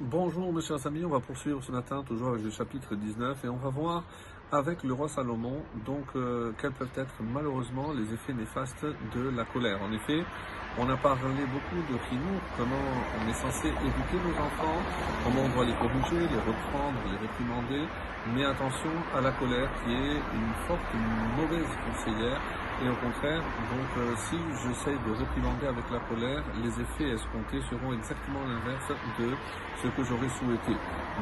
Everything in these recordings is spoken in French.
Bonjour mes chers amis, on va poursuivre ce matin toujours avec le chapitre 19 et on va voir avec le roi Salomon donc euh, quels peuvent être malheureusement les effets néfastes de la colère. En effet, on a parlé beaucoup de Chinou, comment on est censé éduquer nos enfants, comment on doit les corriger, les reprendre, les réprimander, mais attention à la colère qui est une forte, mauvaise conseillère et au contraire, donc euh, si j'essaye de réprimander avec la colère, les effets escomptés seront exactement l'inverse de ce que j'aurais souhaité.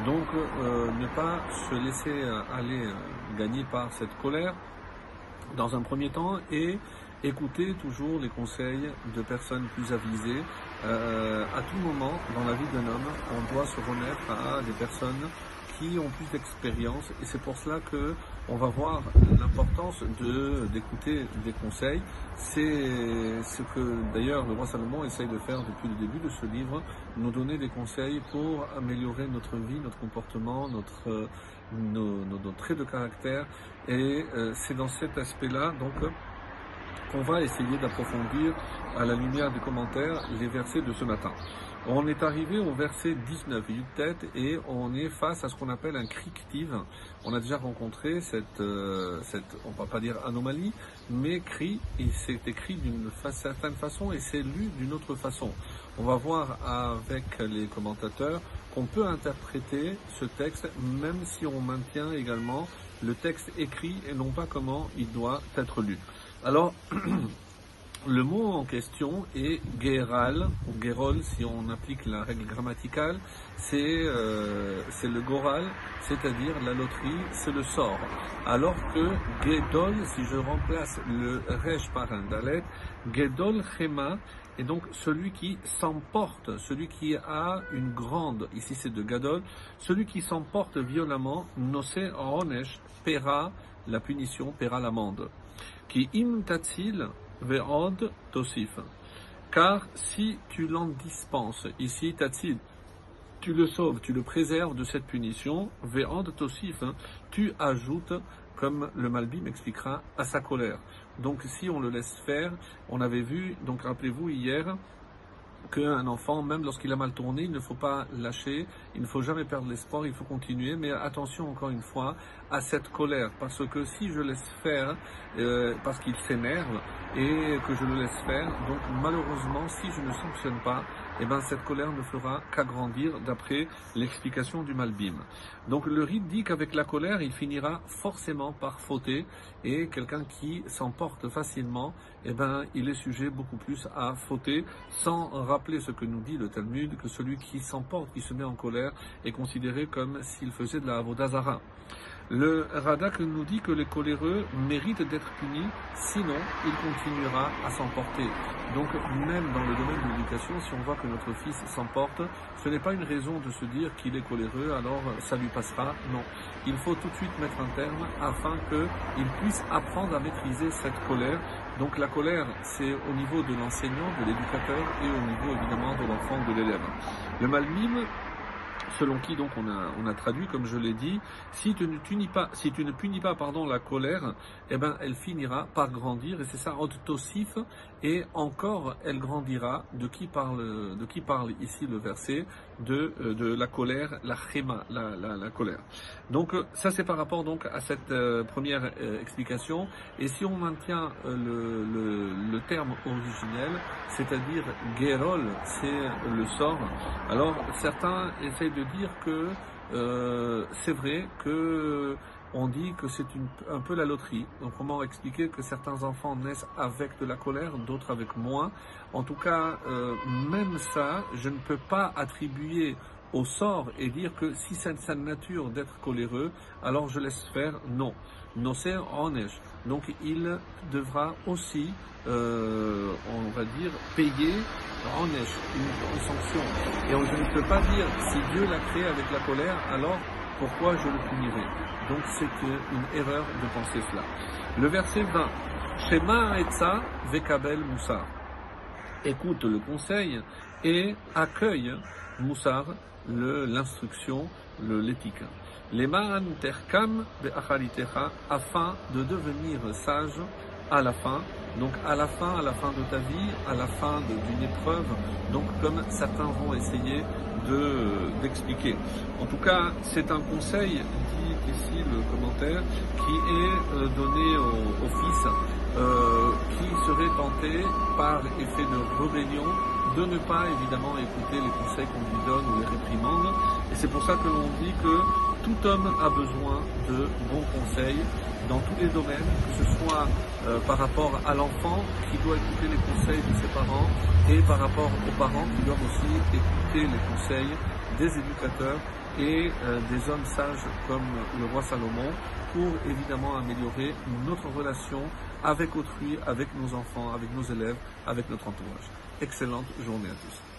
Donc euh, ne pas se laisser aller euh, gagner par cette colère dans un premier temps et écouter toujours les conseils de personnes plus avisées. à tout moment, dans la vie d'un homme, on doit se remettre à des personnes qui ont plus d'expérience et c'est pour cela que on va voir l'importance de d'écouter des conseils. C'est ce que d'ailleurs le roi Salomon essaye de faire depuis le début de ce livre, nous donner des conseils pour améliorer notre vie, notre comportement, notre nos, nos, traits de caractère et euh, c'est dans cet aspect-là donc qu'on va essayer d'approfondir à la lumière des commentaires les versets de ce matin. On est arrivé au verset 19, tête et on est face à ce qu'on appelle un crictive. On a déjà rencontré cette, euh, cette, on va pas dire anomalie, mais cri, il s'est écrit d'une certaine façon et c'est lu d'une autre façon. On va voir avec les commentateurs qu'on peut interpréter ce texte même si on maintient également le texte écrit et non pas comment il doit être lu. Alors, Le mot en question est Geral, ou Gerol si on applique la règle grammaticale, c'est euh, le Goral, c'est-à-dire la loterie, c'est le sort. Alors que Gedol, si je remplace le Rej par un Dalet, Gedol Chema est donc celui qui s'emporte, celui qui a une grande, ici c'est de Gadol, celui qui s'emporte violemment, Nose Onesh, paiera la punition, paiera l'amende. Qui im tatil Ve'od tosif. Car si tu l'en dispenses, ici Tatsil, tu le sauves, tu le préserves de cette punition, Ve'od tosif, hein, tu ajoutes, comme le Malbi m'expliquera, à sa colère. Donc si on le laisse faire, on avait vu, donc rappelez-vous hier, qu'un enfant, même lorsqu'il a mal tourné, il ne faut pas lâcher, il ne faut jamais perdre l'espoir, il faut continuer, mais attention encore une fois à cette colère, parce que si je laisse faire, euh, parce qu'il s'énerve, et que je le laisse faire, donc malheureusement, si je ne sanctionne pas, eh ben, cette colère ne fera qu'agrandir d'après l'explication du Malbim. Donc le rite dit qu'avec la colère, il finira forcément par fauter et quelqu'un qui s'emporte facilement, eh ben, il est sujet beaucoup plus à fauter sans rappeler ce que nous dit le Talmud, que celui qui s'emporte, qui se met en colère, est considéré comme s'il faisait de la avodazara. Le Radak nous dit que les coléreux méritent d'être punis, sinon il continuera à s'emporter. Donc même dans le domaine de l'éducation, si on voit que notre fils s'emporte, ce n'est pas une raison de se dire qu'il est coléreux, alors ça lui passera. Non, il faut tout de suite mettre un terme afin qu'il puisse apprendre à maîtriser cette colère. Donc la colère, c'est au niveau de l'enseignant, de l'éducateur et au niveau évidemment de l'enfant, de l'élève. Le malmime, selon qui donc on a, on a traduit, comme je l'ai dit, si tu ne punis pas, si tu ne punis pas pardon, la colère, eh ben, elle finira par grandir, et c'est ça, Tosif, et encore elle grandira, de qui parle, de qui parle ici le verset, de, euh, de la colère, la chéma, la, la, la colère. Donc euh, ça c'est par rapport donc à cette euh, première explication, et si on maintient le, le, le terme originel, c'est-à-dire Gerol, c'est le sort, alors certains essayent de dire que euh, c'est vrai que on dit que c'est un peu la loterie. Donc comment expliquer que certains enfants naissent avec de la colère, d'autres avec moins? En tout cas, euh, même ça, je ne peux pas attribuer au sort et dire que si c'est sa nature d'être coléreux, alors je laisse faire. Non. Noser onesh. Donc il devra aussi, euh, on va dire, payer onesh, une, une sanction. Et je ne peux pas dire si Dieu l'a créé avec la colère, alors pourquoi je le punirai? Donc c'est une erreur de penser cela. Le verset 20. Shema vekabel. Écoute le conseil et accueille moussar, l'instruction, l'éthique. Leman terkam be'achalitecha, afin de devenir sage à la fin, donc à la fin, à la fin de ta vie, à la fin d'une épreuve, donc comme certains vont essayer de, d'expliquer. En tout cas, c'est un conseil, dit ici le commentaire, qui est euh, donné au, fils euh, qui serait tenté par effet de rébellion de ne pas évidemment écouter les conseils qu'on lui donne ou les réprimandes. Et c'est pour ça que l'on dit que tout homme a besoin de bons conseils dans tous les domaines, que ce soit euh, par rapport à l'enfant qui doit écouter les conseils de ses parents et par rapport aux parents qui doivent aussi écouter les conseils des éducateurs et euh, des hommes sages comme le roi Salomon pour évidemment améliorer notre relation avec autrui, avec nos enfants, avec nos élèves, avec notre entourage. Excellente journée à tous.